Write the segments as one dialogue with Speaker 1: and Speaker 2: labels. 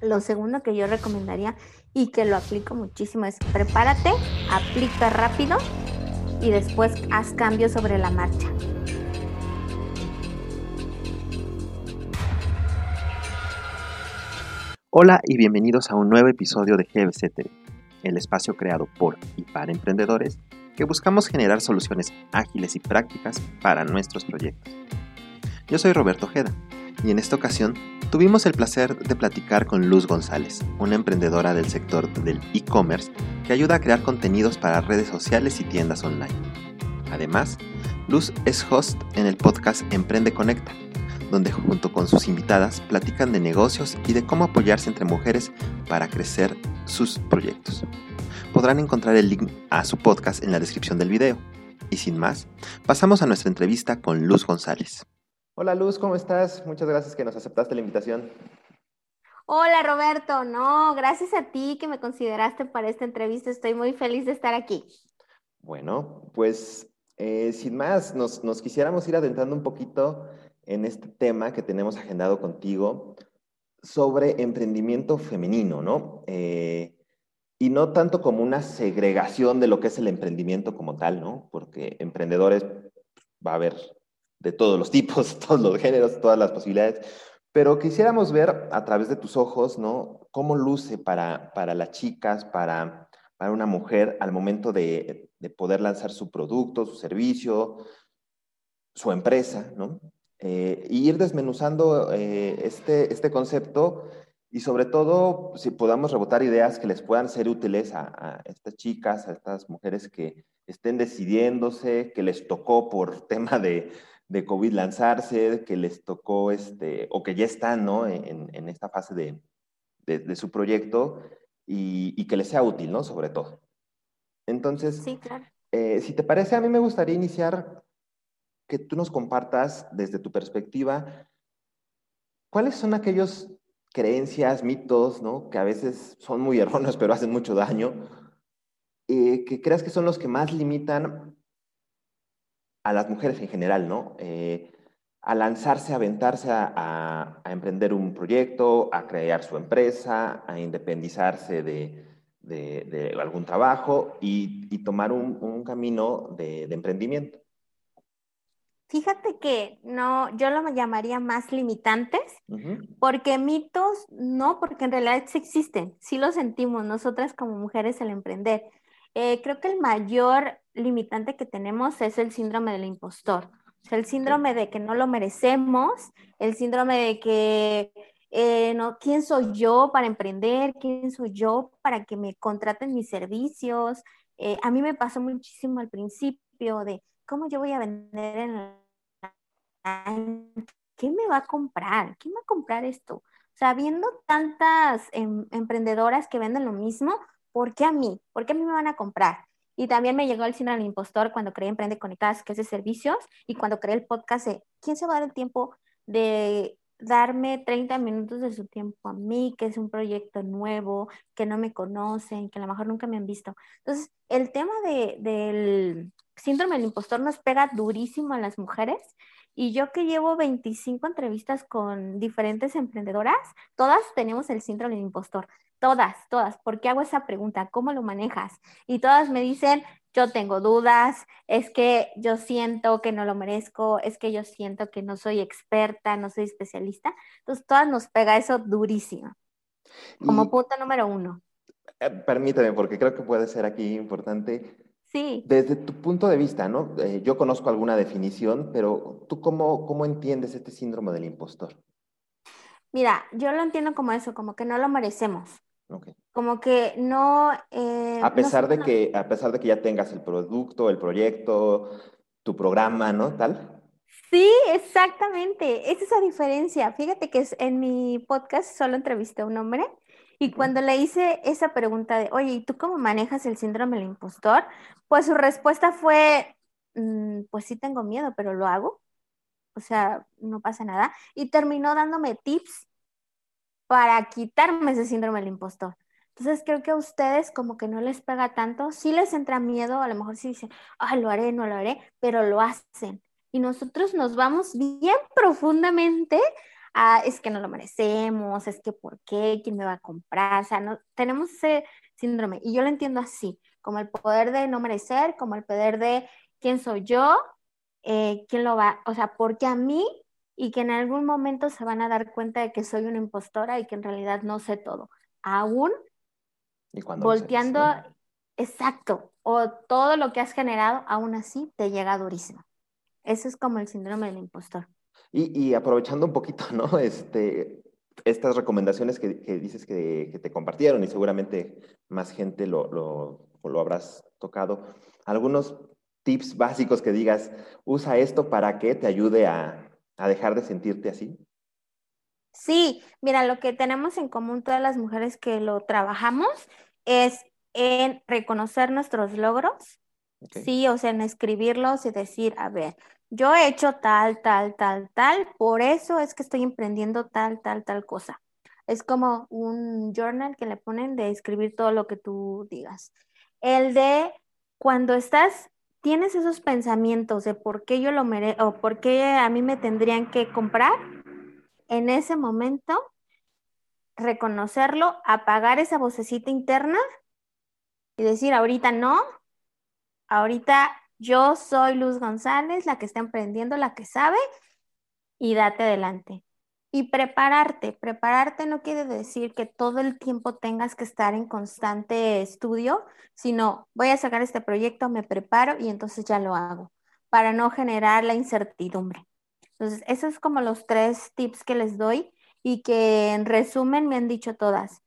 Speaker 1: lo segundo que yo recomendaría y que lo aplico muchísimo es prepárate, aplica rápido y después haz cambios sobre la marcha.
Speaker 2: Hola y bienvenidos a un nuevo episodio de GBC el espacio creado por y para emprendedores que buscamos generar soluciones ágiles y prácticas para nuestros proyectos. Yo soy Roberto Ojeda y en esta ocasión tuvimos el placer de platicar con Luz González, una emprendedora del sector del e-commerce que ayuda a crear contenidos para redes sociales y tiendas online. Además, Luz es host en el podcast Emprende Conecta, donde junto con sus invitadas platican de negocios y de cómo apoyarse entre mujeres para crecer sus proyectos. Podrán encontrar el link a su podcast en la descripción del video. Y sin más, pasamos a nuestra entrevista con Luz González. Hola Luz, ¿cómo estás? Muchas gracias que nos aceptaste la invitación.
Speaker 1: Hola Roberto, no, gracias a ti que me consideraste para esta entrevista, estoy muy feliz de estar aquí.
Speaker 2: Bueno, pues eh, sin más, nos, quisiéramos ir adentrando un poquito en este tema que tenemos agendado contigo sobre emprendimiento femenino, ¿no? Eh, y no tanto como una segregación de lo que es el emprendimiento como tal, ¿no? Porque emprendedores va a haber de todos los tipos, todos los géneros, todas las posibilidades, pero quisiéramos ver a través de tus ojos, ¿no? Cómo luce para, para las chicas, para, para una mujer al momento de, de, poder lanzar su producto, su servicio, su empresa, ¿no? Eh, y ir desmenuzando eh, este, este concepto y sobre todo si podamos rebotar ideas que les puedan ser útiles a, a estas chicas, a estas mujeres que estén decidiéndose, que les tocó por tema de, de COVID lanzarse, que les tocó, este, o que ya están ¿no? en, en esta fase de, de, su proyecto y, y, que les sea útil, ¿no? Sobre todo. Entonces,
Speaker 1: sí, claro.
Speaker 2: eh, si te parece, a mí me gustaría iniciar que tú nos compartas desde tu perspectiva, ¿cuáles son aquellos creencias, mitos, ¿no? que a veces son muy erróneos, pero hacen mucho daño, eh, que creas que son los que más limitan a las mujeres en general, ¿no? Eh, a lanzarse, a aventarse a, emprender un proyecto, a crear su empresa, a independizarse de, algún trabajo y, tomar un, camino de, emprendimiento.
Speaker 1: Fíjate que no, yo lo llamaría más limitantes, porque mitos no, porque en realidad sí existen, sí lo sentimos nosotras como mujeres al emprender. Eh, creo que el mayor limitante que tenemos es el síndrome del impostor. O sea, el síndrome de que no lo merecemos, el síndrome de que, eh, no, ¿quién soy yo para emprender? ¿Quién soy yo para que me contraten mis servicios? Eh, a mí me pasó muchísimo al principio de, ¿cómo yo voy a vender en ¿Quién me va a comprar? ¿Quién va a comprar esto? O sea, viendo tantas em, emprendedoras que venden lo mismo, ¿por qué a mí? ¿Por qué a mí me van a comprar? Y también me llegó el síndrome del impostor cuando creé Emprende Conectadas, que es de servicios, y cuando creé el podcast ¿quién se va a dar el tiempo de darme 30 minutos de su tiempo a mí, que es un proyecto nuevo, que no me conocen, que a lo mejor nunca me han visto? Entonces, el tema de, del síndrome del impostor nos pega durísimo a las mujeres. Y yo que llevo 25 entrevistas con diferentes emprendedoras, todas tenemos el síndrome del impostor. Todas, todas. ¿Por qué hago esa pregunta? ¿Cómo lo manejas? Y todas me dicen, yo tengo dudas, es que yo siento que no lo merezco, es que yo siento que no soy experta, no soy especialista. Entonces, todas nos pega eso durísimo. Como punto número uno.
Speaker 2: Eh, permíteme, porque creo que puede ser aquí importante.
Speaker 1: Sí.
Speaker 2: Desde tu punto de vista, ¿no? Eh, yo conozco alguna definición, pero ¿tú cómo, cómo entiendes este síndrome del impostor?
Speaker 1: Mira, yo lo entiendo como eso, como que no lo merecemos. Como que no...
Speaker 2: Eh, a, pesar de que, a pesar de que ya tengas el producto, el proyecto, tu programa, ¿no? Tal.
Speaker 1: Sí, exactamente. Es esa diferencia. Fíjate que en mi podcast solo entrevisté a un hombre y cuando le hice esa pregunta de, oye, ¿y tú cómo manejas el síndrome del impostor? Pues su respuesta fue, mm, pues sí tengo miedo, pero lo hago. O sea, no pasa nada. Y terminó dándome tips para quitarme ese síndrome del impostor. Entonces creo que a ustedes como que no les pega tanto, sí les entra miedo, a lo mejor sí dicen, ah, lo haré, no lo haré, pero lo hacen. Y nosotros nos vamos bien profundamente ah, es que no lo merecemos, es que por qué, quién me va a comprar, o sea, no, tenemos ese síndrome y yo lo entiendo así, como el poder de no merecer, como el poder de quién soy yo, eh, quién lo va, o sea, porque a mí y que en algún momento se van a dar cuenta de que soy una impostora y que en realidad no sé todo, aún volteando, exacto, o todo lo que has generado, aún así te llega durísimo. Eso es como el síndrome del impostor.
Speaker 2: Y, aprovechando un poquito, ¿no? Este, estas recomendaciones que, dices que, te compartieron y seguramente más gente lo, lo, habrás tocado. Algunos tips básicos que digas, usa esto para que te ayude a, a dejar de sentirte así.
Speaker 1: Sí, mira, lo que tenemos en común todas las mujeres que lo trabajamos es en reconocer nuestros logros, sí, o sea, en escribirlos y decir, a ver, yo he hecho tal, tal, tal, tal, por eso es que estoy emprendiendo tal, tal, tal cosa. Es como un journal que le ponen de escribir todo lo que tú digas. El de cuando estás, tienes esos pensamientos de por qué yo lo merezco o por qué a mí me tendrían que comprar, en ese momento, reconocerlo, apagar esa vocecita interna y decir, ahorita no, ahorita yo soy Luz González, la que está emprendiendo, la que sabe, y date adelante. Y prepararte, prepararte no quiere decir que todo el tiempo tengas que estar en constante estudio, sino voy a sacar este proyecto, me preparo y entonces ya lo hago, para no generar la incertidumbre. Entonces, esos es como los tres tips que les doy y que en resumen me han dicho todas.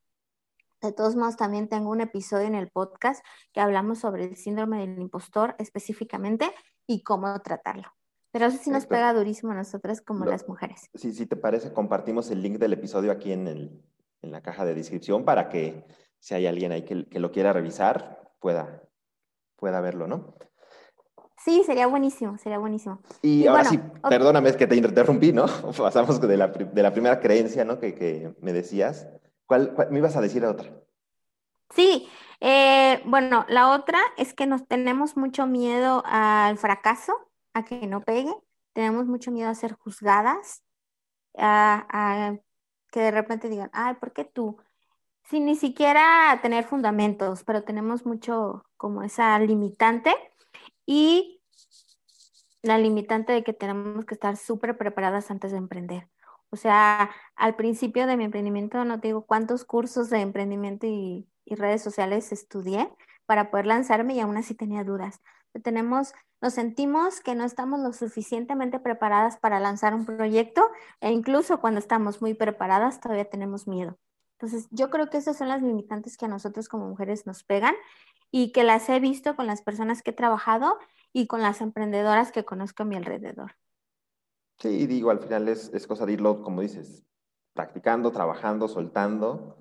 Speaker 1: De todos modos, también tengo un episodio en el podcast que hablamos sobre el síndrome del impostor específicamente y cómo tratarlo. Pero eso sí nos pega durísimo a nosotras como las mujeres.
Speaker 2: Sí, si te parece, compartimos el link del episodio aquí en, el, en la caja de descripción para que si hay alguien ahí que, que lo quiera revisar, pueda, pueda verlo, ¿no?
Speaker 1: Sí, sería buenísimo, sería buenísimo.
Speaker 2: Y, ahora sí, perdóname, es que te interrumpí, ¿no? Pasamos de la, de la primera creencia, ¿no? Que, que me decías ¿Cuál, me ibas a decir otra?
Speaker 1: Sí, eh, bueno, la otra es que nos tenemos mucho miedo al fracaso, a que no pegue, tenemos mucho miedo a ser juzgadas, a, que de repente digan, ay, ¿por qué tú? Sin ni siquiera tener fundamentos, pero tenemos mucho como esa limitante y la limitante de que tenemos que estar súper preparadas antes de emprender. O sea, al principio de mi emprendimiento no te digo cuántos cursos de emprendimiento y, redes sociales estudié para poder lanzarme y aún así tenía dudas. Tenemos, nos sentimos que no estamos lo suficientemente preparadas para lanzar un proyecto e incluso cuando estamos muy preparadas todavía tenemos miedo. Entonces, yo creo que esas son las limitantes que a nosotros como mujeres nos pegan y que las he visto con las personas que he trabajado y con las emprendedoras que conozco a mi alrededor.
Speaker 2: Sí, digo, al final es, cosa de irlo, como dices, practicando, trabajando, soltando,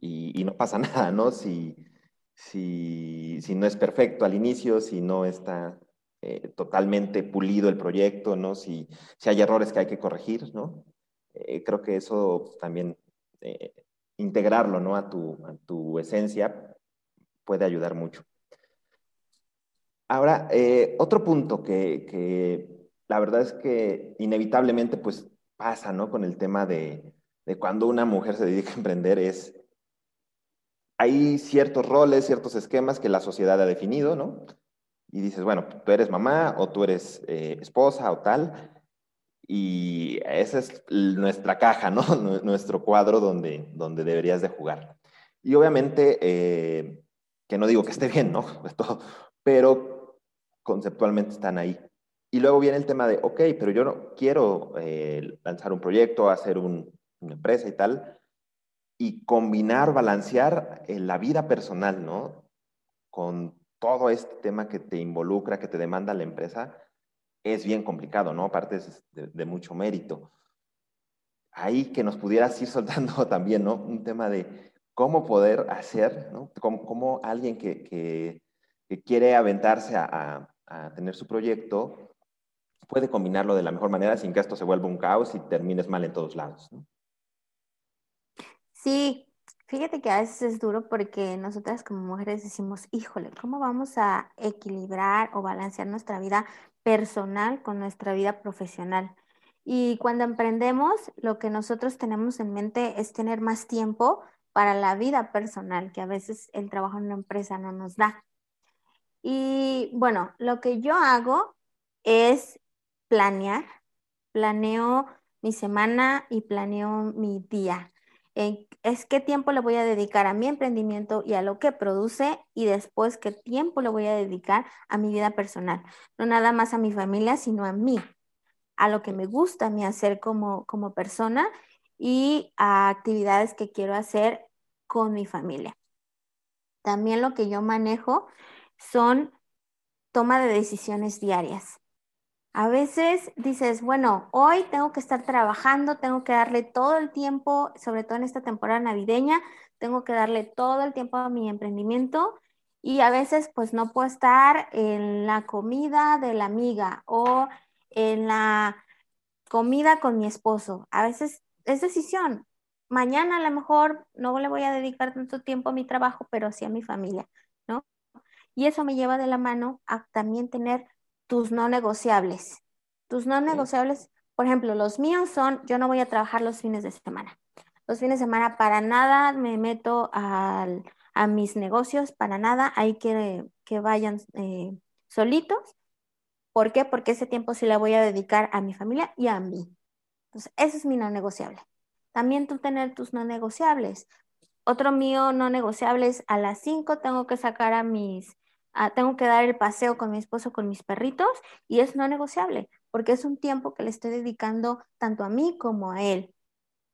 Speaker 2: y, no pasa nada, ¿no? Si, si, si, no es perfecto al inicio, si no está eh, totalmente pulido el proyecto, ¿no? Si, si, hay errores que hay que corregir, ¿no? Eh, creo que eso también, eh, integrarlo, ¿no? A tu, a tu esencia puede ayudar mucho. Ahora, otro punto que, que la verdad es que inevitablemente pues pasa, ¿no? Con el tema de, cuando una mujer se dedica a emprender es, hay ciertos roles, ciertos esquemas que la sociedad ha definido, ¿no? Y dices, bueno, tú eres mamá o tú eres eh, esposa o tal, y esa es nuestra caja, ¿no? Nuestro cuadro donde, donde deberías de jugar. Y obviamente, eh, que no digo que esté bien, ¿no? Pero conceptualmente están ahí. Y luego viene el tema de, ok, pero yo no quiero eh, lanzar un proyecto, hacer una empresa y tal, y combinar, balancear eh, la vida personal, ¿no? Con todo este tema que te involucra, que te demanda la empresa, es bien complicado, ¿no? Aparte es de, mucho mérito. Ahí que nos pudieras ir soltando también, ¿no? Un tema de cómo poder hacer, ¿no? Cómo, alguien que, que, quiere aventarse a, a tener su proyecto, puede combinarlo de la mejor manera sin que esto se vuelva un caos y termines mal en todos lados.
Speaker 1: Sí, fíjate que a veces es duro porque nosotras como mujeres decimos, híjole, ¿cómo vamos a equilibrar o balancear nuestra vida personal con nuestra vida profesional? Y cuando emprendemos, lo que nosotros tenemos en mente es tener más tiempo para la vida personal, que a veces el trabajo en una empresa no nos da. Y bueno, lo que yo hago es planear, planeo mi semana y planeo mi día. Es qué tiempo le voy a dedicar a mi emprendimiento y a lo que produce y después qué tiempo le voy a dedicar a mi vida personal. No nada más a mi familia, sino a mí, a lo que me gusta a mí hacer como, como persona y a actividades que quiero hacer con mi familia. También lo que yo manejo son toma de decisiones diarias. A veces dices, bueno, hoy tengo que estar trabajando, tengo que darle todo el tiempo, sobre todo en esta temporada navideña, tengo que darle todo el tiempo a mi emprendimiento y a veces pues no puedo estar en la comida de la amiga o en la comida con mi esposo. A veces es decisión. Mañana a lo mejor no le voy a dedicar tanto tiempo a mi trabajo, pero sí a mi familia, ¿no? Y eso me lleva de la mano a también tener tus no negociables. Tus no negociables, por ejemplo, los míos son, yo no voy a trabajar los fines de semana. Los fines de semana para nada me meto a mis negocios, para nada, hay que, que vayan eh, solitos. ¿Por qué? Porque ese tiempo sí le voy a dedicar a mi familia y a mí. Entonces, ese es mi no negociable. También tú tener tus no negociables. Otro mío no negociable es a las 5 tengo que sacar a mis Ah, tengo que dar el paseo con mi esposo, con mis perritos, y es no negociable, porque es un tiempo que le estoy dedicando tanto a mí como a él.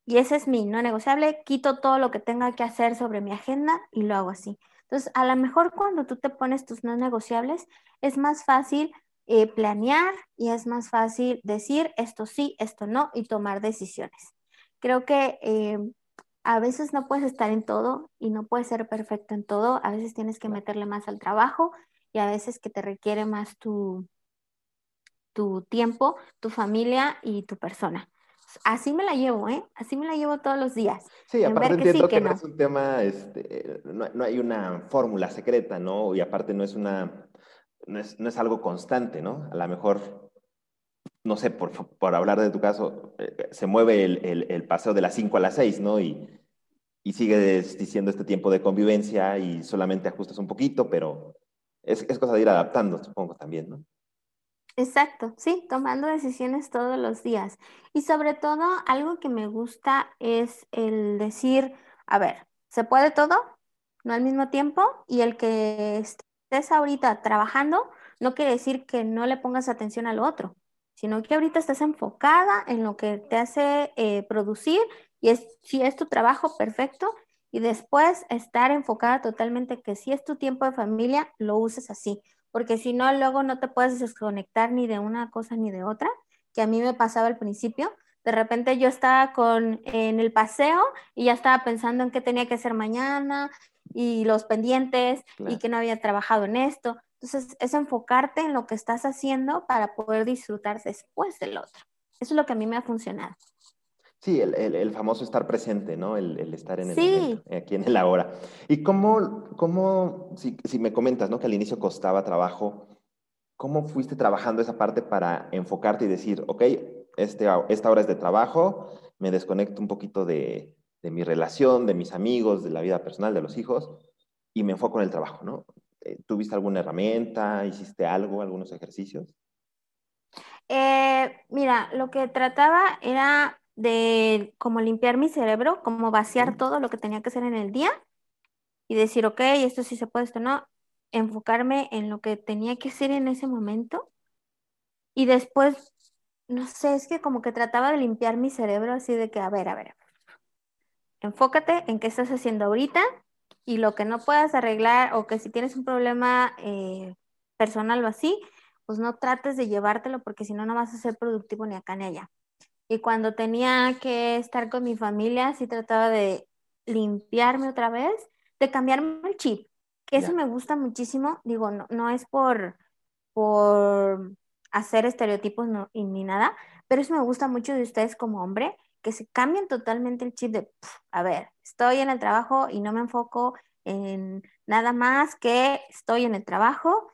Speaker 1: Y ese es mi no negociable, quito todo lo que tenga que hacer sobre mi agenda y lo hago así. Entonces, a lo mejor cuando tú te pones tus no negociables, es más fácil eh, planear y es más fácil decir esto sí, esto no y tomar decisiones. Creo que eh, a veces no puedes estar en todo y no puedes ser perfecto en todo, a veces tienes que meterle más al trabajo y a veces que te requiere más tu, tu tiempo, tu familia y tu persona. Así me la llevo, ¿eh? Así me la llevo todos los días.
Speaker 2: Sí, aparte entiendo que, no. es un tema, este, no, hay una fórmula secreta, ¿no? Y aparte no es una, no es, algo constante, ¿no? A lo mejor, no sé, por, por hablar de tu caso, eh, se mueve el, el, paseo de las 5 a las 6, ¿no? Y, y sigues diciendo este tiempo de convivencia y solamente ajustas un poquito, pero es, es cosa de ir adaptando, supongo también, ¿no?
Speaker 1: Exacto, sí, tomando decisiones todos los días. Y sobre todo, algo que me gusta es el decir, a ver, ¿se puede todo? No al mismo tiempo. Y el que estés ahorita trabajando no quiere decir que no le pongas atención al otro, sino que ahorita estás enfocada en lo que te hace eh, producir y es, si es tu trabajo, perfecto. Y después estar enfocada totalmente que si es tu tiempo de familia, lo uses así. Porque si no, luego no te puedes desconectar ni de una cosa ni de otra, que a mí me pasaba al principio. De repente yo estaba con, en el paseo y ya estaba pensando en qué tenía que hacer mañana y los pendientes y que no había trabajado en esto. Entonces, es enfocarte en lo que estás haciendo para poder disfrutar después del otro. Eso es lo que a mí me ha funcionado.
Speaker 2: Sí, el, el, famoso estar presente, ¿no? El, el estar en el momento, aquí en el ahora. Y cómo, cómo si, si, me comentas, ¿no? Que al inicio costaba trabajo, ¿cómo fuiste trabajando esa parte para enfocarte y decir, ok, este, esta hora es de trabajo, me desconecto un poquito de, de mi relación, de mis amigos, de la vida personal, de los hijos, y me enfoco en el trabajo, ¿no? Eh, ¿Tuviste alguna herramienta? ¿Hiciste algo, algunos ejercicios?
Speaker 1: Eh, mira, lo que trataba era de como limpiar mi cerebro, como vaciar todo lo que tenía que hacer en el día y decir, ok, esto sí se puede, esto no, enfocarme en lo que tenía que hacer en ese momento y después, no sé, es que como que trataba de limpiar mi cerebro así de que, a ver, a ver, enfócate en qué estás haciendo ahorita y lo que no puedas arreglar o que si tienes un problema eh, personal o así, pues no trates de llevártelo porque si no, no vas a ser productivo ni acá ni allá. Y cuando tenía que estar con mi familia, sí trataba de limpiarme otra vez, de cambiarme el chip, que eso me gusta muchísimo. Digo, no, no es por, por hacer estereotipos ni nada, pero eso me gusta mucho de ustedes como hombre, que se cambien totalmente el chip de, a ver, estoy en el trabajo y no me enfoco en nada más que estoy en el trabajo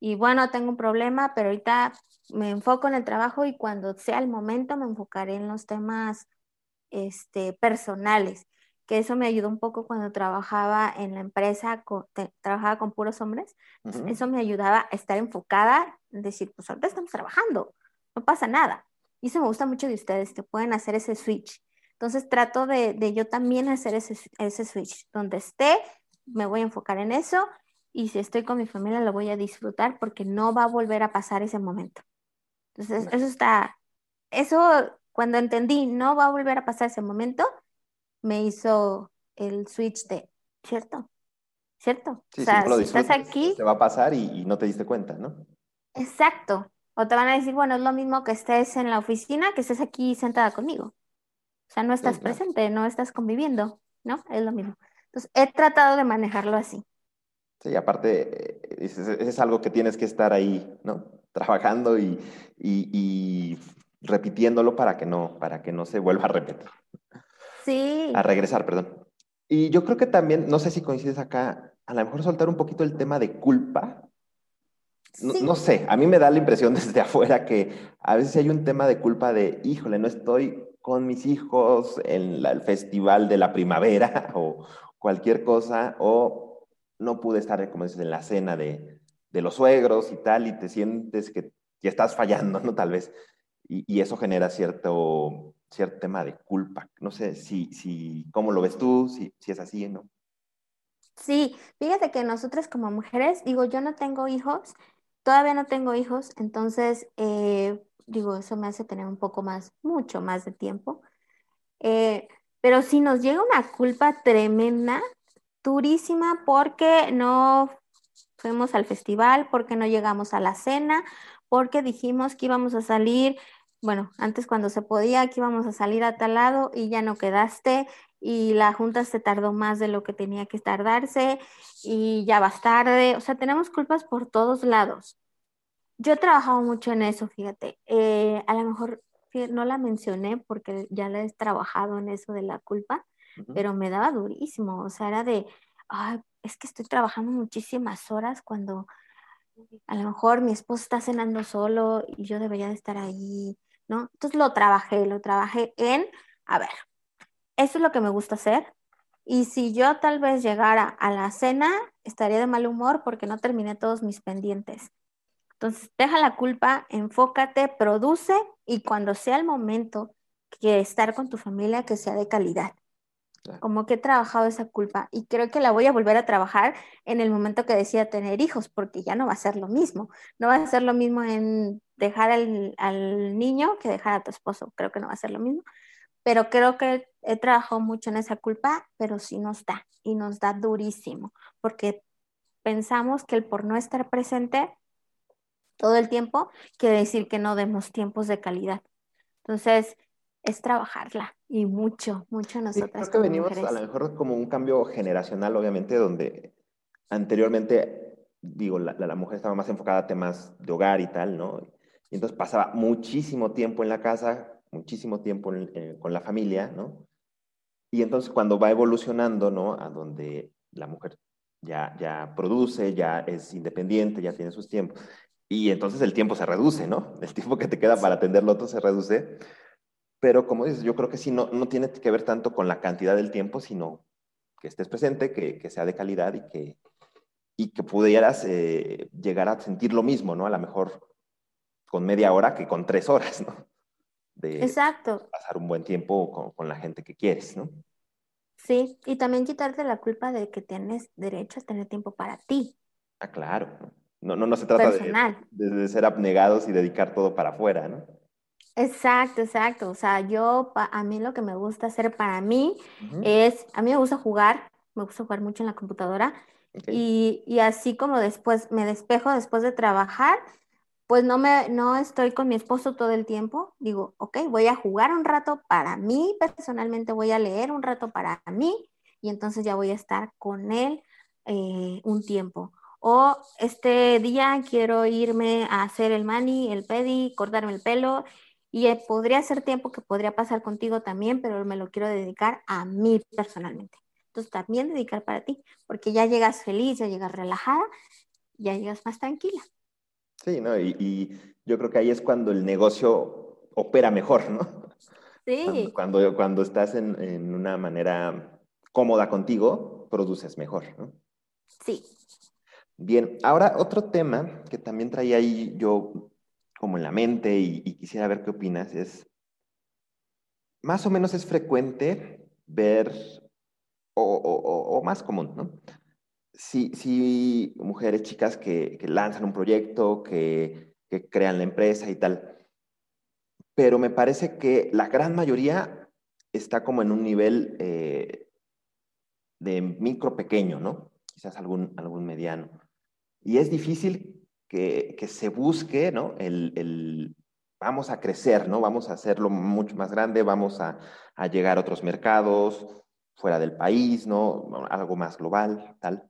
Speaker 1: y bueno, tengo un problema, pero ahorita me enfoco en el trabajo y cuando sea el momento me enfocaré en los temas este, personales, que eso me ayudó un poco cuando trabajaba en la empresa, con, trabajaba con puros hombres, eso me ayudaba a estar enfocada, en decir, pues ahorita estamos trabajando, no pasa nada. Y eso me gusta mucho de ustedes, que pueden hacer ese switch. Entonces trato de, de yo también hacer ese, ese switch. Donde esté, me voy a enfocar en eso y si estoy con mi familia lo voy a disfrutar porque no va a volver a pasar ese momento. Entonces, eso está, eso cuando entendí no va a volver a pasar ese momento, me hizo el switch de, ¿cierto? ¿Cierto?
Speaker 2: o sea, si, estás aquí... Te va a pasar y, no te diste cuenta, ¿no?
Speaker 1: Exacto. O te van a decir, bueno, es lo mismo que estés en la oficina, que estés aquí sentada conmigo. O sea, no estás presente, no estás conviviendo, ¿no? Es lo mismo. Entonces, he tratado de manejarlo así.
Speaker 2: Sí, aparte, es, es, algo que tienes que estar ahí, ¿no? Trabajando y, y, repitiéndolo para que no, para que no se vuelva a repetir.
Speaker 1: Sí.
Speaker 2: A regresar, perdón. Y yo creo que también, no sé si coincides acá, a lo mejor soltar un poquito el tema de culpa. No, no, sé, a mí me da la impresión desde afuera que a veces hay un tema de culpa de, híjole, no estoy con mis hijos en el festival de la primavera o cualquier cosa, o no pude estar, como dices, en la cena de, los suegros y tal, y te sientes que ya estás fallando, ¿no? Tal vez. Y, eso genera cierto, cierto tema de culpa. No sé si, si cómo lo ves tú, si, si es así, ¿no?
Speaker 1: Sí, fíjate que nosotras como mujeres, digo, yo no tengo hijos, todavía no tengo hijos, entonces, eh, digo, eso me hace tener un poco más, mucho más de tiempo. Eh, pero si nos llega una culpa tremenda, durísima porque no fuimos al festival, porque no llegamos a la cena, porque dijimos que íbamos a salir, bueno, antes cuando se podía, que íbamos a salir a tal lado y ya no quedaste y la junta se tardó más de lo que tenía que tardarse y ya vas tarde, o sea, tenemos culpas por todos lados. Yo he trabajado mucho en eso, fíjate. Eh, a lo mejor no la mencioné porque ya la he trabajado en eso de la culpa, pero me daba durísimo, o sea, era de, ay, es que estoy trabajando muchísimas horas cuando a lo mejor mi esposo está cenando solo y yo debería de estar ahí, ¿no? Entonces lo trabajé, lo trabajé en, a ver, eso es lo que me gusta hacer. Y si yo tal vez llegara a la cena, estaría de mal humor porque no terminé todos mis pendientes. Entonces, deja la culpa, enfócate, produce y cuando sea el momento que estar con tu familia, que sea de calidad. Como que he trabajado esa culpa y creo que la voy a volver a trabajar en el momento que decida tener hijos, porque ya no va a ser lo mismo. No va a ser lo mismo en dejar al, al niño que dejar a tu esposo. Creo que no va a ser lo mismo. Pero creo que he trabajado mucho en esa culpa, pero sí nos da y nos da durísimo, porque pensamos que el por no estar presente todo el tiempo quiere decir que no demos tiempos de calidad. Entonces, es trabajarla y mucho, mucho nosotras.
Speaker 2: creo que venimos a lo mejor como un cambio generacional, obviamente, donde anteriormente, digo, la, la, mujer estaba más enfocada a temas de hogar y tal, ¿no? Y entonces pasaba muchísimo tiempo en la casa, muchísimo tiempo con la familia, ¿no? Y entonces cuando va evolucionando, ¿no? A donde la mujer ya, ya produce, ya es independiente, ya tiene sus tiempos. Y entonces el tiempo se reduce, ¿no? El tiempo que te queda para atender lo otro se reduce. Pero como dices, yo creo que sí, no, no tiene que ver tanto con la cantidad del tiempo, sino que estés presente, que, que sea de calidad y que, y que pudieras eh, llegar a sentir lo mismo, ¿no? A lo mejor con media hora que con tres horas, ¿no?
Speaker 1: De Exacto.
Speaker 2: Pasar un buen tiempo con, con, la gente que quieres, ¿no?
Speaker 1: Sí, y también quitarte la culpa de que tienes derecho a tener tiempo para ti.
Speaker 2: Ah, claro. No, no, no se trata de, de, de, ser abnegados y dedicar todo para afuera, ¿no?
Speaker 1: Exacto, exacto. O sea, yo, a mí lo que me gusta hacer para mí es, a mí me gusta jugar, me gusta jugar mucho en la computadora y, y, así como después me despejo después de trabajar, pues no me, no estoy con mi esposo todo el tiempo. Digo, ok, voy a jugar un rato para mí, personalmente voy a leer un rato para mí y entonces ya voy a estar con él eh, un tiempo. O este día quiero irme a hacer el mani, el pedi, cortarme el pelo y eh, podría ser tiempo que podría pasar contigo también, pero me lo quiero dedicar a mí personalmente. Entonces también dedicar para ti, porque ya llegas feliz, ya llegas relajada, ya llegas más tranquila.
Speaker 2: Sí, ¿no? Y, yo creo que ahí es cuando el negocio opera mejor, ¿no?
Speaker 1: Sí.
Speaker 2: Cuando, cuando estás en, en una manera cómoda contigo, produces mejor, ¿no?
Speaker 1: Sí.
Speaker 2: Bien, ahora otro tema que también traía ahí yo como en la mente y, quisiera ver qué opinas es, más o menos es frecuente ver, o, más común, ¿no? Si, mujeres, chicas que, lanzan un proyecto, que, crean la empresa y tal, pero me parece que la gran mayoría está como en un nivel eh, de micro pequeño, ¿no? Quizás algún, algún mediano. Y es difícil que, se busque, ¿no? El, vamos a crecer, ¿no? Vamos a hacerlo mucho más grande, vamos a, llegar a otros mercados, fuera del país, ¿no? Algo más global, tal.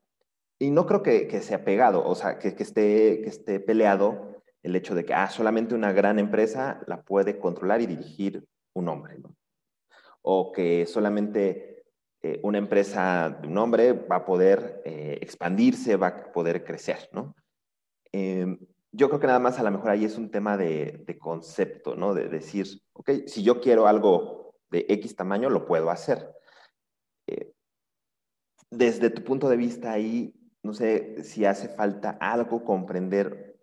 Speaker 2: Y no creo que, sea pegado, o sea, que, esté, que esté peleado el hecho de que, ah, solamente una gran empresa la puede controlar y dirigir un hombre, ¿no? O que solamente eh, una empresa de un hombre va a poder eh, expandirse, va a poder crecer, ¿no? Em, yo creo que nada más a lo mejor ahí es un tema de, concepto, ¿no? De decir, ok, si yo quiero algo de X tamaño, lo puedo hacer. Eh, desde tu punto de vista ahí, no sé si hace falta algo, comprender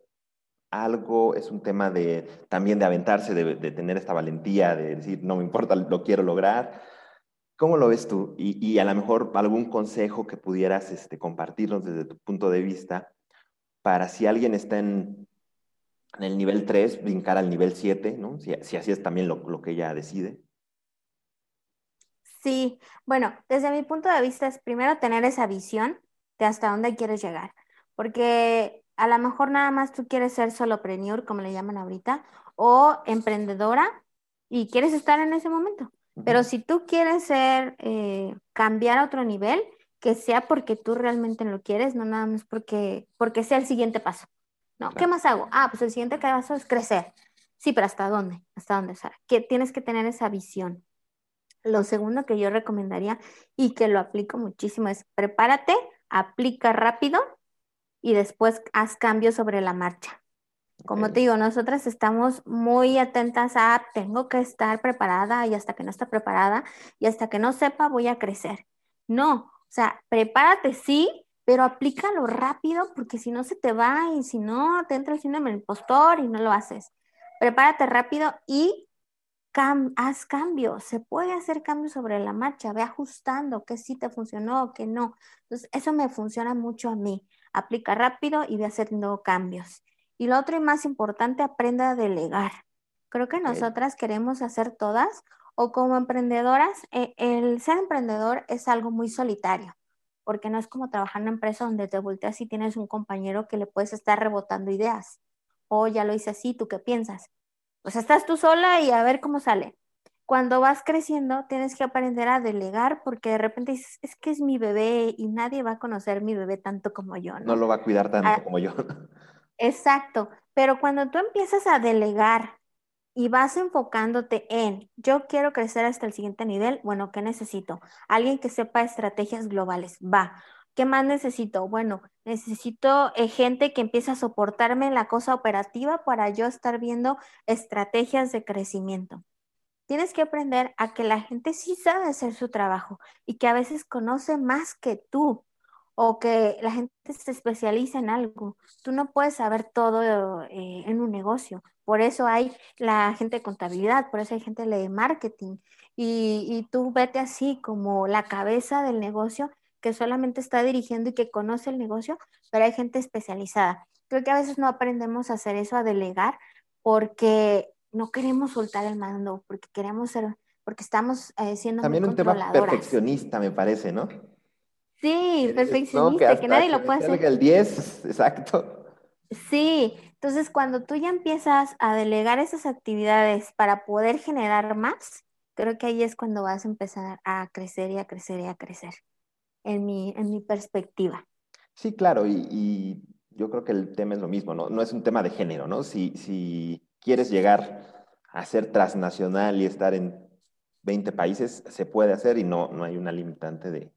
Speaker 2: algo, es un tema de también de aventarse, de, tener esta valentía, de decir, no me importa, lo quiero lograr. ¿Cómo lo ves tú? Y, a lo mejor algún consejo que pudieras este, compartirnos desde tu punto de vista para si alguien está en, el nivel 3, brincar al nivel 7, ¿no? Si, así es también lo, que ella decide.
Speaker 1: Sí, bueno, desde mi punto de vista es primero tener esa visión de hasta dónde quieres llegar, porque a lo mejor nada más tú quieres ser solopreneur, como le llaman ahorita, o emprendedora y quieres estar en ese momento. Pero si tú quieres ser, eh, cambiar a otro nivel, que sea porque tú realmente lo quieres, no nada más porque, porque sea el siguiente paso. No, ¿qué más hago? Ah, pues el siguiente paso es crecer. Sí, pero ¿hasta dónde? ¿Hasta dónde? O sea, que tienes que tener esa visión. Lo segundo que yo recomendaría y que lo aplico muchísimo es prepárate, aplica rápido y después haz cambios sobre la marcha. Como te digo, nosotras estamos muy atentas a tengo que estar preparada y hasta que no esté preparada y hasta que no sepa voy a crecer. No, o sea, prepárate, sí, pero aplícalo rápido porque si no se te va y si no te entra el síndrome del impostor y no lo haces. Prepárate rápido y haz cambios. Se puede hacer cambios sobre la marcha, ve ajustando qué sí te funcionó, qué no. Entonces, eso me funciona mucho a mí. Aplica rápido y ve haciendo cambios. Y lo otro y más importante, aprenda a delegar. Creo que nosotras queremos hacer todas o como emprendedoras, eh, el ser emprendedor es algo muy solitario, porque no es como trabajar en una empresa donde te volteas y tienes un compañero que le puedes estar rebotando ideas. O ya lo hice así, ¿tú qué piensas? Pues estás tú sola y a ver cómo sale. Cuando vas creciendo, tienes que aprender a delegar porque de repente dices, es que es mi bebé y nadie va a conocer mi bebé tanto como yo.
Speaker 2: No, lo va a cuidar tanto ah, como yo.
Speaker 1: Exacto, pero cuando tú empiezas a delegar y vas enfocándote en, yo quiero crecer hasta el siguiente nivel, bueno, ¿qué necesito? Alguien que sepa estrategias globales, va. ¿Qué más necesito? Bueno, necesito eh, gente que empiece a soportarme en la cosa operativa para yo estar viendo estrategias de crecimiento. Tienes que aprender a que la gente sí sabe hacer su trabajo y que a veces conoce más que tú o que la gente se especializa en algo. Tú no puedes saber todo eh, en un negocio. Por eso hay la gente de contabilidad, por eso hay gente de marketing. Y, y tú vete así como la cabeza del negocio que solamente está dirigiendo y que conoce el negocio, pero hay gente especializada. Creo que a veces no aprendemos a hacer eso, a delegar, porque no queremos soltar el mando, porque queremos ser, porque estamos eh, siendo
Speaker 2: También un tema perfeccionista, me parece, ¿no?
Speaker 1: Sí, perfeccionista, que, nadie lo puede hacer.
Speaker 2: El 10, exacto.
Speaker 1: Sí, entonces cuando tú ya empiezas a delegar esas actividades para poder generar más, creo que ahí es cuando vas a empezar a crecer y a crecer y a crecer, en mi, en mi perspectiva.
Speaker 2: Sí, claro, y, yo creo que el tema es lo mismo, ¿no? No es un tema de género, ¿no? Si, si quieres llegar a ser transnacional y estar en 20 países, se puede hacer y no, no hay una limitante de,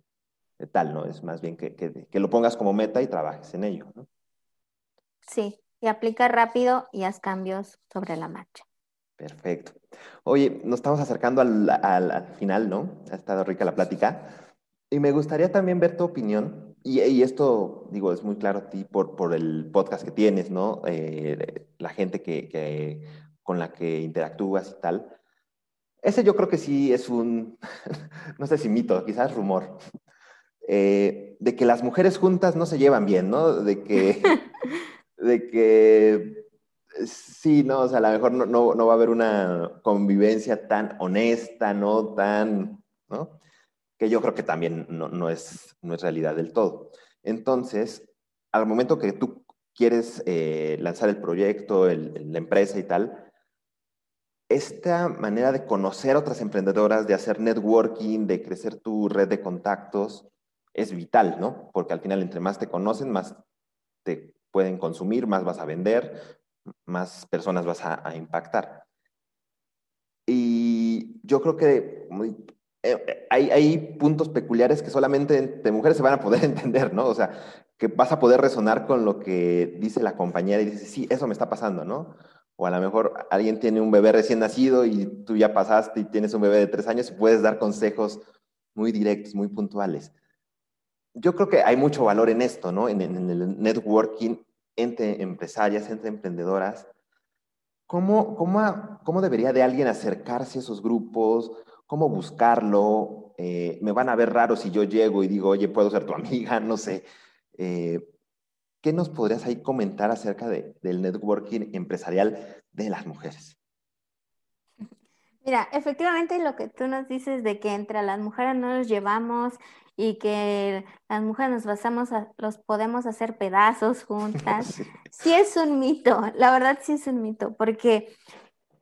Speaker 2: tal, ¿no? Es más bien que, lo pongas como meta y trabajes en ello, ¿no?
Speaker 1: Sí, y aplica rápido y haz cambios sobre la marcha.
Speaker 2: Perfecto. Oye, nos estamos acercando al, final, ¿no? Ha estado rica la plática. Y me gustaría también ver tu opinión, y, esto, digo, es muy claro a ti por, por el podcast que tienes, ¿no? Eh, la gente que, con la que interactúas y tal. Ese yo creo que sí es un, no sé si mito, quizás rumor, eh, de que las mujeres juntas no se llevan bien, ¿no? De que, de que sí, no, o sea, a lo mejor no, no, va a haber una convivencia tan honesta, ¿no? Tan, ¿no? Que yo creo que también no, es, no es realidad del todo. Entonces, al momento que tú quieres eh, lanzar el proyecto, la empresa y tal, esta manera de conocer a otras emprendedoras, de hacer networking, de crecer tu red de contactos, es vital, ¿no? Porque al final, entre más te conocen, más te pueden consumir, más vas a vender, más personas vas a, impactar. Y yo creo que eh, hay, puntos peculiares que solamente entre mujeres se van a poder entender, ¿no? O sea, que vas a poder resonar con lo que dice la compañera y dices, sí, eso me está pasando, ¿no? O a lo mejor alguien tiene un bebé recién nacido y tú ya pasaste y tienes un bebé de tres años y puedes dar consejos muy directos, muy puntuales. Yo creo que hay mucho valor en esto, ¿no? En, el networking entre empresarias, entre emprendedoras. ¿Cómo, cómo, cómo debería de alguien acercarse a esos grupos? ¿Cómo buscarlo? Eh, me van a ver raro si yo llego y digo, oye, puedo ser tu amiga, no sé. Eh, ¿Qué nos podrías ahí comentar acerca del networking empresarial de las mujeres?
Speaker 1: Mira, efectivamente lo que tú nos dices de que entre las mujeres no nos llevamos y que las mujeres nos basamos, a, los podemos hacer pedazos juntas, sí. es un mito, la verdad sí es un mito, porque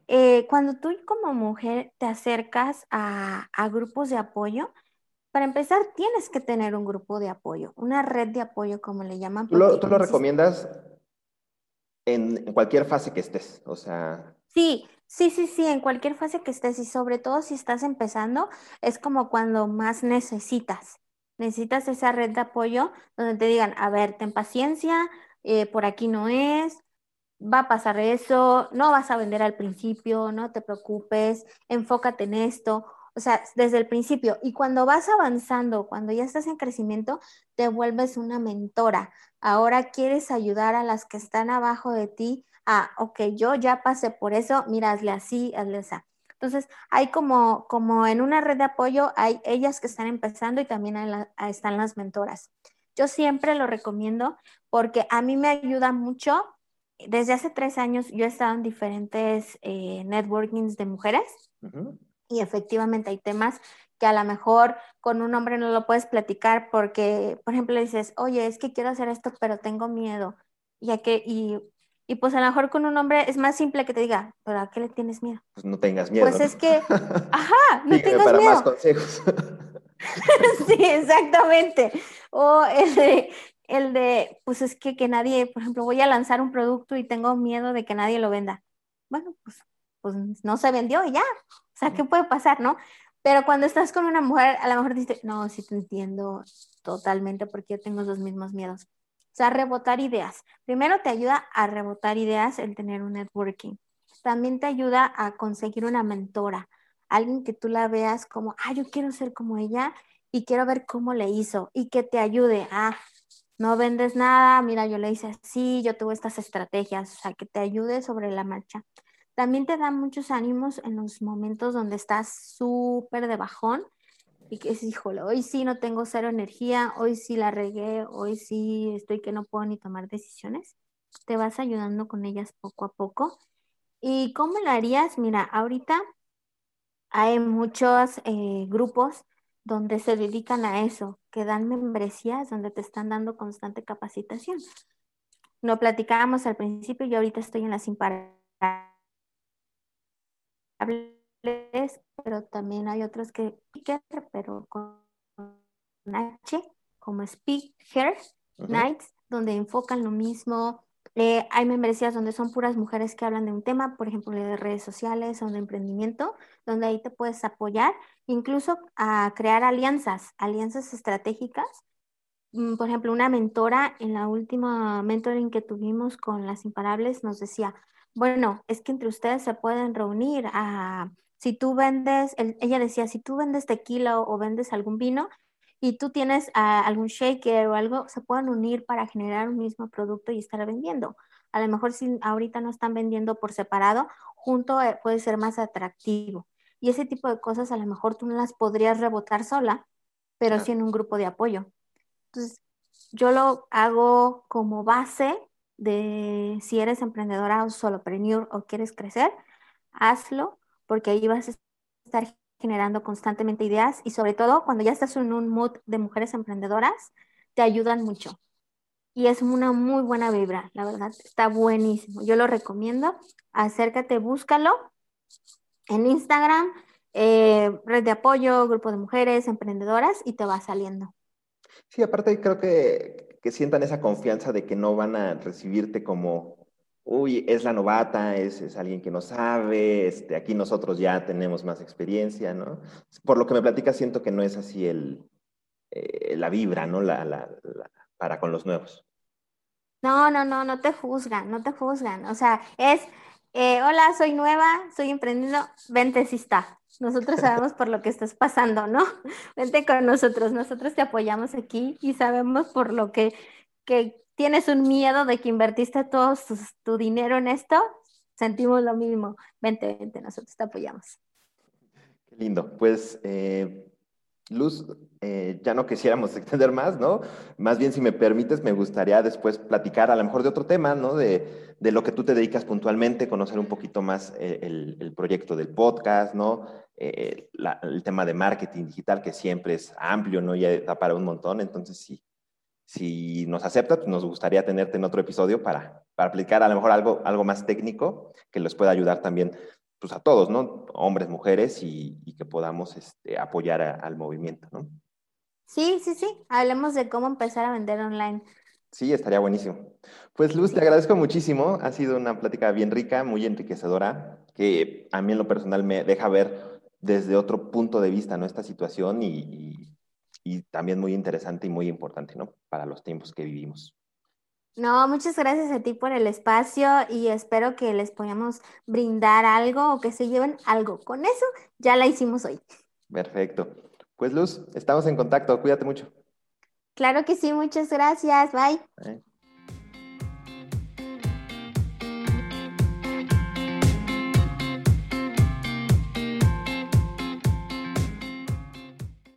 Speaker 1: eh, cuando tú como mujer te acercas a, a grupos de apoyo, para empezar, tienes que tener un grupo de apoyo, una red de apoyo, como le llaman.
Speaker 2: ¿Tú lo, recomiendas en, cualquier fase que estés? O sea.
Speaker 1: Sí, sí, sí, sí, en cualquier fase que estés y sobre todo si estás empezando, es como cuando más necesitas. Necesitas esa red de apoyo donde te digan, a ver, ten paciencia, eh, por aquí no es, va a pasar eso, no vas a vender al principio, no te preocupes, enfócate en esto o sea, desde el principio. Y cuando vas avanzando, cuando ya estás en crecimiento, te vuelves una mentora. Ahora quieres ayudar a las que están abajo de ti a, ok, yo ya pasé por eso, mira, hazle así, hazle así. Entonces, hay como, como en una red de apoyo, hay ellas que están empezando y también están las mentoras. Yo siempre lo recomiendo porque a mí me ayuda mucho. Desde hace tres años yo he estado en diferentes eh, networkings de mujeres y efectivamente hay temas que a lo mejor con un hombre no lo puedes platicar porque, por ejemplo, le dices, oye, es que quiero hacer esto, pero tengo miedo. Y, que, y, y pues a lo mejor con un hombre es más simple que te diga, pero ¿a qué le tienes miedo?
Speaker 2: Pues no tengas miedo.
Speaker 1: Pues es que, ajá, no tengas
Speaker 2: para
Speaker 1: miedo.
Speaker 2: más consejos.
Speaker 1: sí, exactamente. O el de, el de, pues es que, que nadie, por ejemplo, voy a lanzar un producto y tengo miedo de que nadie lo venda. Bueno, pues, pues no se vendió y ya, o sea, ¿qué puede pasar, no? Pero cuando estás con una mujer, a lo mejor dices, no, sí te entiendo totalmente porque yo tengo los mismos miedos. O sea, rebotar ideas. Primero te ayuda a rebotar ideas el tener un networking. También te ayuda a conseguir una mentora, alguien que tú la veas como, ah, yo quiero ser como ella y quiero ver cómo le hizo y que te ayude. Ah, no vendes nada, mira, yo le hice así, yo tuve estas estrategias, o sea, que te ayude sobre la marcha. También te da muchos ánimos en los momentos donde estás súper de bajón y que es, híjole, hoy sí no tengo cero energía, hoy sí la regué, hoy sí estoy que no puedo ni tomar decisiones. Te vas ayudando con ellas poco a poco. ¿Y cómo lo harías? Mira, ahorita hay muchos eh, grupos donde se dedican a eso, que dan membresías, donde te están dando constante capacitación. Lo platicábamos al principio y ahorita estoy en las imparables pero también hay otros que pero con H, como Speaker Nights, donde enfocan lo mismo. Eh, hay membresías donde son puras mujeres que hablan de un tema, por ejemplo, de redes sociales o de emprendimiento, donde ahí te puedes apoyar, incluso a crear alianzas, alianzas estratégicas. Mm, por ejemplo, una mentora en la última mentoring que tuvimos con las imparables nos decía, bueno, es que entre ustedes se pueden reunir a, si tú vendes, ella decía, si tú vendes tequila o, vendes algún vino y tú tienes algún shaker o algo, se pueden unir para generar un mismo producto y estar vendiendo. A lo mejor si ahorita no están vendiendo por separado, junto eh, puede ser más atractivo. Y ese tipo de cosas a lo mejor tú no las podrías rebotar sola, pero sí en un grupo de apoyo. Entonces, yo lo hago como base de si eres emprendedora o solopreneur o quieres crecer, hazlo porque ahí vas a estar generando constantemente ideas y sobre todo cuando ya estás en un mood de mujeres emprendedoras, te ayudan mucho. Y es una muy buena vibra, la verdad, está buenísimo. Yo lo recomiendo. Acércate, búscalo en Instagram, eh, red de apoyo, grupo de mujeres emprendedoras y te va saliendo.
Speaker 2: Sí, aparte creo que, que sientan esa confianza de que no van a recibirte como, uy, es la novata, es, es, alguien que no sabe, este, aquí nosotros ya tenemos más experiencia, ¿no? Por lo que me platica, siento que no es así el, eh, la vibra, ¿no? La, la, para con los nuevos.
Speaker 1: No, no, no, no te juzgan, no te juzgan. O sea, es, eh, hola, soy nueva, soy emprendiendo, vente si está. Nosotros sabemos por lo que estás pasando, ¿no? Vente con nosotros, nosotros te apoyamos aquí y sabemos por lo que, que tienes un miedo de que invertiste todo tu, dinero en esto, sentimos lo mismo. Vente, vente, nosotros te apoyamos.
Speaker 2: Qué lindo. Pues eh, Luz, eh, ya no quisiéramos extender más, ¿no? Más bien, si me permites, me gustaría después platicar a lo mejor de otro tema, ¿no? De, lo que tú te dedicas puntualmente, conocer un poquito más eh, el, proyecto del podcast, ¿no? El tema de marketing digital, que siempre es amplio, ¿no? Ya da para un montón, entonces sí. Si nos aceptas, pues nos gustaría tenerte en otro episodio para, para aplicar a lo mejor algo, algo más técnico que les pueda ayudar también pues a todos, ¿no? Hombres, mujeres y, que podamos este, apoyar al movimiento, ¿no?
Speaker 1: Sí, sí, sí. Hablemos de cómo empezar a vender online.
Speaker 2: Sí, estaría buenísimo. Pues Luz, te agradezco muchísimo. Ha sido una plática bien rica, muy enriquecedora, que a mí en lo personal me deja ver desde otro punto de vista, ¿no? Esta situación y, y también muy interesante y muy importante, ¿no? Para los tiempos que vivimos.
Speaker 1: No, muchas gracias a ti por el espacio y espero que les podamos brindar algo o que se lleven algo. Con eso ya la hicimos hoy.
Speaker 2: Perfecto. Pues Luz, estamos en contacto. Cuídate mucho.
Speaker 1: Claro que sí, muchas gracias. Bye.